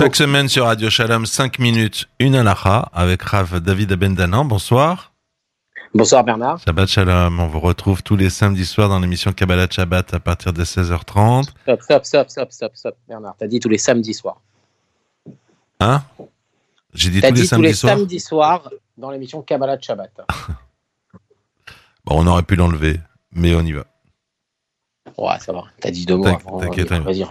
Chaque semaine sur Radio Shalom, 5 minutes, une halakha avec Rav David Abendanan. Bonsoir. Bonsoir Bernard. Shabbat Shalom. On vous retrouve tous les samedis soirs dans l'émission Kabbalah Shabbat à partir de 16h30. Stop, stop, stop, stop, stop, stop. Bernard, t'as dit tous les samedis soirs. Hein? J'ai dit tous les dit tous samedis les soirs? samedis soirs dans l'émission Kabbalah de Shabbat. Bon, on aurait pu l'enlever, mais on y va. Ouais, ça va. T'as dit deux mots T'inquiète, avant. t'inquiète, Vas-y.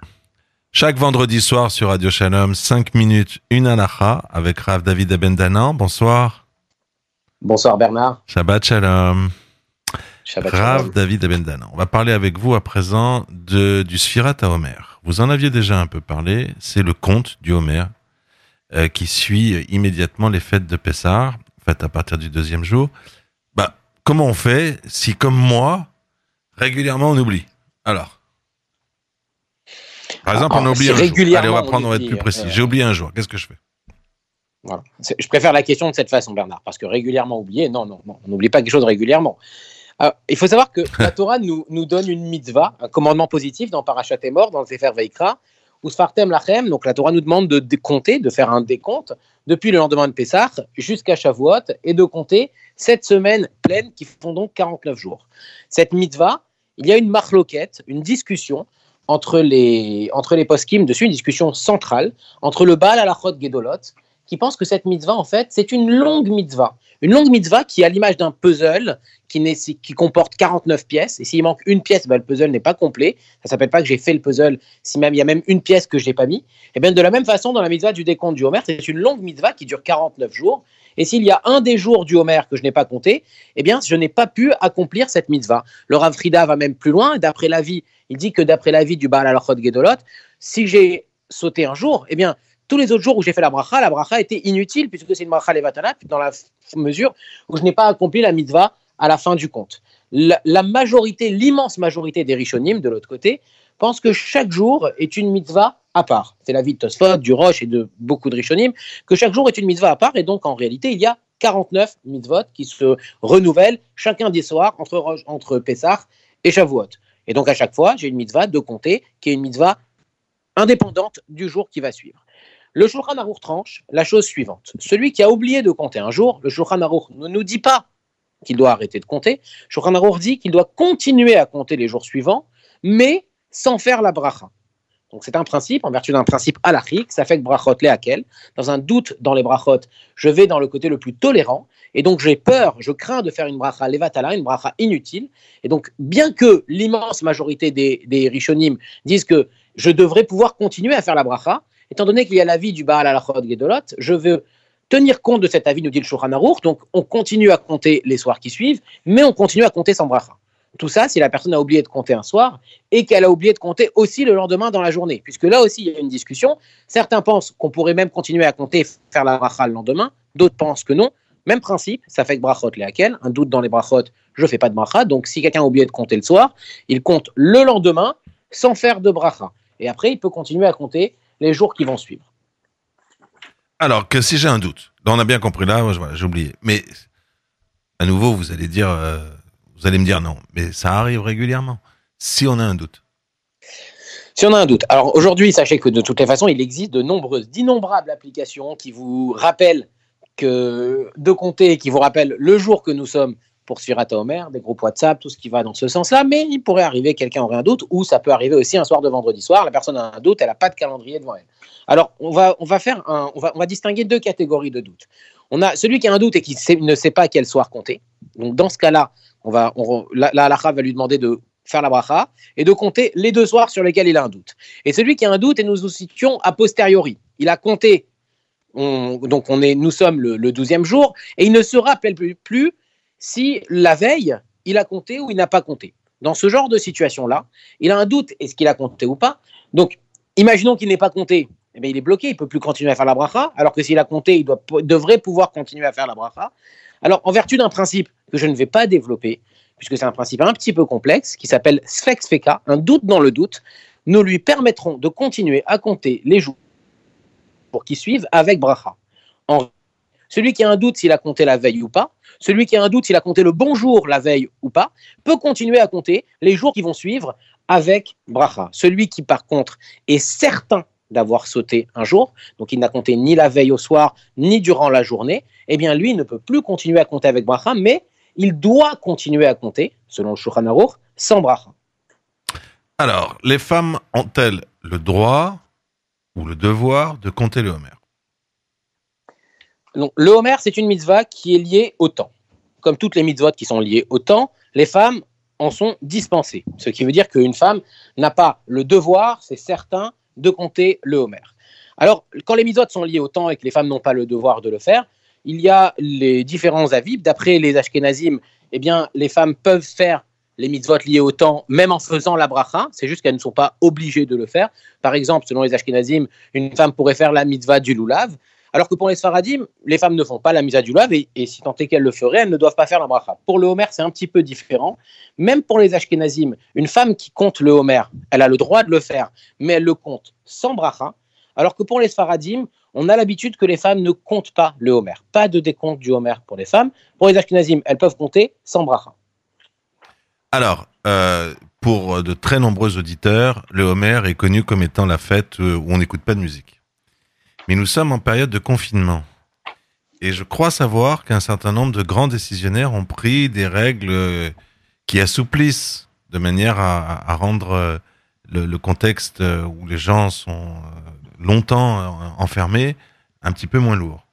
Chaque vendredi soir sur Radio Shalom, 5 minutes, une halakha avec Rav David Abendanan. Bonsoir. Bonsoir Bernard. Shabbat Shalom. Shabbat Rav Shalom. David Abendanan. On va parler avec vous à présent de, du Sfirat à Homer. Vous en aviez déjà un peu parlé. C'est le conte du Homer euh, qui suit immédiatement les fêtes de Pessah, faites à partir du deuxième jour. Bah, comment on fait si, comme moi, régulièrement on oublie? Alors, par exemple, Ah, on oublie si un jour. régulièrement Allez, on va prendre, on va être oublie, plus précis. euh, J'ai oublié un jour. Qu'est-ce que je fais Voilà. Je préfère la question de cette façon, Bernard, parce que régulièrement oublié, non, non, non, on n'oublie pas quelque chose régulièrement. Alors, il faut savoir que la Torah nous, nous donne une mitzvah, un commandement positif dans Parashat et mort, dans le Sefer Veikra, où Sfartem Lachem, donc la Torah nous demande de décompter, de faire un décompte depuis le lendemain de Pessah jusqu'à Shavuot et de compter sept semaines pleines qui font donc 49 jours. Cette mitzvah, il y a une marloquette, une discussion entre les, entre les poskim dessus, une discussion centrale entre le Baal Alachot Gedolot, qui pense que cette mitzvah, en fait, c'est une longue mitzvah. Une longue mitzvah qui, à l'image d'un puzzle, qui, qui comporte 49 pièces. Et s'il manque une pièce, ben, le puzzle n'est pas complet. Ça s'appelle pas que j'ai fait le puzzle, si même il y a même une pièce que je n'ai pas mis. Et bien, de la même façon, dans la mitzvah du décompte du Homer, c'est une longue mitzvah qui dure 49 jours. Et s'il y a un des jours du Homer que je n'ai pas compté, eh bien, je n'ai pas pu accomplir cette mitzvah. Le Rav Frida va même plus loin. D'après l'avis, il dit que d'après l'avis du Baal Alachot Gedolot, si j'ai sauté un jour, eh bien, tous les autres jours où j'ai fait la bracha, la bracha était inutile puisque c'est une bracha levatana dans la mesure où je n'ai pas accompli la mitzvah à la fin du compte. La, la majorité, l'immense majorité des rishonim de l'autre côté pensent que chaque jour est une mitzvah à part. C'est l'avis de Tosfot, du Roche et de beaucoup de rishonim que chaque jour est une mitzvah à part et donc en réalité il y a 49 mitzvot qui se renouvellent chacun des soirs entre, entre Pessah et Shavuot. Et donc à chaque fois j'ai une mitzvah de compter qui est une mitzvah indépendante du jour qui va suivre. Le Shulchan Aruch tranche la chose suivante. Celui qui a oublié de compter un jour, le Shulchan Aruch ne nous dit pas qu'il doit arrêter de compter. Shulchan Aruch dit qu'il doit continuer à compter les jours suivants, mais sans faire la bracha. Donc c'est un principe, en vertu d'un principe halachique, ça fait que brachot lehakel. Dans un doute dans les brachot, je vais dans le côté le plus tolérant, et donc j'ai peur, je crains de faire une bracha levatala, une bracha inutile. Et donc, bien que l'immense majorité des, des rishonim disent que je devrais pouvoir continuer à faire la bracha, étant donné qu'il y a l'avis du Baal Alachot Gedolot, je veux tenir compte de cet avis, nous dit le Shulchan donc on continue à compter les soirs qui suivent, mais on continue à compter sans bracha. Tout ça, si la personne a oublié de compter un soir et qu'elle a oublié de compter aussi le lendemain dans la journée, puisque là aussi il y a une discussion. Certains pensent qu'on pourrait même continuer à compter, faire la bracha le lendemain, d'autres pensent que non. Même principe, ça fait que brachot lehakel, un doute dans les brachot, je fais pas de bracha, donc si quelqu'un a oublié de compter le soir, il compte le lendemain sans faire de bracha. Et après, il peut continuer à compter les jours qui vont suivre. Alors que si j'ai un doute, là, on a bien compris là, voilà, j'ai oublié. Mais à nouveau, vous allez dire, euh, vous allez me dire non, mais ça arrive régulièrement. Si on a un doute. Si on a un doute. Alors aujourd'hui, sachez que de toutes les façons, il existe de nombreuses, d'innombrables applications qui vous rappellent que de compter, qui vous rappellent le jour que nous sommes pour Sfirata Omer, des groupes WhatsApp, tout ce qui va dans ce sens-là. Mais il pourrait arriver, quelqu'un aurait un doute, ou ça peut arriver aussi un soir de vendredi soir. La personne a un doute, elle n'a pas de calendrier devant elle. Alors on va, on va faire un, on va, on va distinguer deux catégories de doutes. On a celui qui a un doute et qui ne sait pas quel soir compter. Donc dans ce cas-là, on va, on, la, la va lui demander de faire la bracha et de compter les deux soirs sur lesquels il a un doute. Et celui qui a un doute, et nous nous situons a posteriori. Il a compté, on- donc on est, nous sommes le, 12e jour, et il ne se rappelle plus si la veille, il a compté ou il n'a pas compté. Dans ce genre de situation-là, il a un doute, est-ce qu'il a compté ou pas? Donc, imaginons qu'il n'ait pas compté, eh bien, il est bloqué, il ne peut plus continuer à faire la bracha, alors que s'il a compté, il devrait pouvoir continuer à faire la bracha. Alors, en vertu d'un principe que je ne vais pas développer, puisque c'est un principe un petit peu complexe, qui s'appelle Sfex Feka, un doute dans le doute, nous lui permettrons de continuer à compter les jours pour qui suivent avec bracha. En- celui qui a un doute s'il a compté la veille ou pas, celui qui a un doute s'il a compté le bon jour la veille ou pas, peut continuer à compter les jours qui vont suivre avec bracha. Celui qui, par contre, est certain d'avoir sauté un jour, donc il n'a compté ni la veille au soir, ni durant la journée, eh bien lui ne peut plus continuer à compter avec bracha, mais il doit continuer à compter, selon le Shulchan Aruch, sans bracha. Alors, les femmes ont-elles le droit ou le devoir de compter le Homer? Le Homer, c'est une mitzvah qui est liée au temps. Comme toutes les mitzvot qui sont liées au temps, les femmes en sont dispensées. Ce qui veut dire qu'une femme n'a pas le devoir, c'est certain, de compter le Homer. Alors, quand les mitzvot sont liées au temps et que les femmes n'ont pas le devoir de le faire, il y a les différents avis. D'après les Ashkenazim, eh bien, les femmes peuvent faire les mitzvot liés au temps, même en faisant la bracha. C'est juste qu'elles ne sont pas obligées de le faire. Par exemple, selon les Ashkenazim, une femme pourrait faire la mitzvah du lulav, alors que pour les Sfaradim, les femmes ne font pas la mitzvah du lulav et, si tant est qu'elles le feraient, elles ne doivent pas faire la bracha. Pour le Homer, c'est un petit peu différent. Même pour les Ashkenazim, une femme qui compte le Homer, elle a le droit de le faire, mais elle le compte sans bracha. Alors que pour les Sfaradim, on a l'habitude que les femmes ne comptent pas le Homer. Pas de décompte du Homer pour les femmes. Pour les Ashkenazim, elles peuvent compter sans bracha. Alors, euh, pour de très nombreux auditeurs, le Homer est connu comme étant la fête euh, où on n'écoute pas de musique. Mais nous sommes en période de confinement. Et je crois savoir qu'un certain nombre de grands décisionnaires ont pris des règles euh, qui assouplissent de manière à, rendre le, contexte où les gens sont longtemps enfermés un petit peu moins lourd.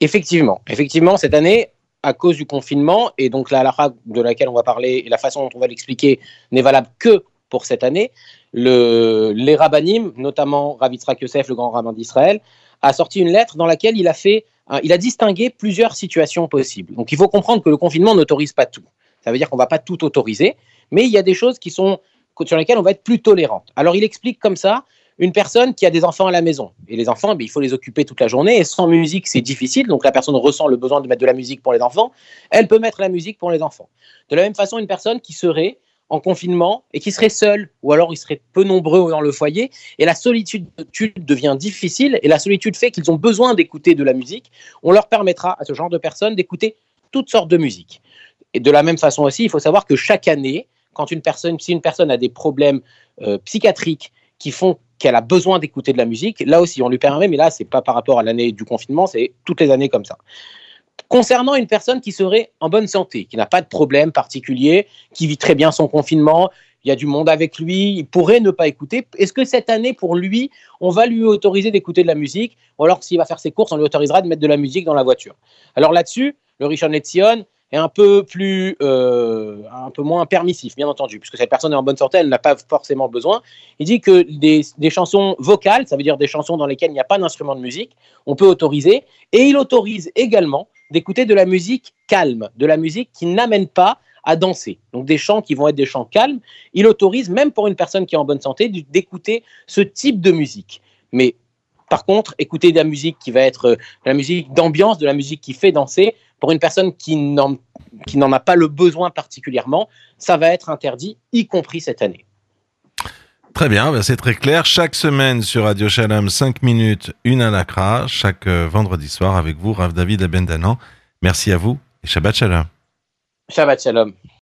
Effectivement, effectivement, cette année, à cause du confinement, et donc la halakha de laquelle on va parler et la façon dont on va l'expliquer n'est valable que pour cette année, le, les rabbinim, notamment Rav Yitzhak Yosef, le grand rabbin d'Israël, a sorti une lettre dans laquelle il a fait, il a distingué plusieurs situations possibles. Donc il faut comprendre que le confinement n'autorise pas tout. Ça veut dire qu'on ne va pas tout autoriser, mais il y a des choses qui sont sur lesquelles on va être plus tolérant. Alors il explique comme ça une personne qui a des enfants à la maison. Et les enfants, ben, il faut les occuper toute la journée. Et sans musique, c'est difficile. Donc la personne ressent le besoin de mettre de la musique pour les enfants. Elle peut mettre la musique pour les enfants. De la même façon, une personne qui serait en confinement et qui serait seule, ou alors il serait peu nombreux dans le foyer, et la solitude devient difficile, et la solitude fait qu'ils ont besoin d'écouter de la musique, on leur permettra à ce genre de personnes d'écouter toutes sortes de musique. Et de la même façon aussi, il faut savoir que chaque année, quand une personne, si une personne a des problèmes euh, psychiatriques qui font qu'elle a besoin d'écouter de la musique, là aussi, on lui permet, mais là, c'est pas par rapport à l'année du confinement, c'est toutes les années comme ça. Concernant une personne qui serait en bonne santé, qui n'a pas de problème particulier, qui vit très bien son confinement, il y a du monde avec lui, il pourrait ne pas écouter. Est-ce que cette année, pour lui, on va lui autoriser d'écouter de la musique Ou alors, s'il va faire ses courses, on lui autorisera de mettre de la musique dans la voiture? Alors là-dessus, le Richard Letzion, est un peu plus, euh, un peu moins permissif, bien entendu, puisque cette personne est en bonne santé, elle n'a pas forcément besoin. Il dit que des, des, chansons vocales, ça veut dire des chansons dans lesquelles il n'y a pas d'instrument de musique, on peut autoriser, et il autorise également d'écouter de la musique calme, de la musique qui n'amène pas à danser. Donc des chants qui vont être des chants calmes. Il autorise, même pour une personne qui est en bonne santé, d'écouter ce type de musique. Mais par contre, écouter de la musique qui va être euh, de la musique d'ambiance, de la musique qui fait danser, pour une personne qui n'en a pas le besoin particulièrement, ça va être interdit, y compris cette année. Très bien, ben, c'est très clair. Chaque semaine sur Radio Shalom, 5 minutes, une anakra, chaque euh, vendredi soir avec vous, Rav David Abendanan. Merci à vous et Shabbat Shalom. Shabbat Shalom.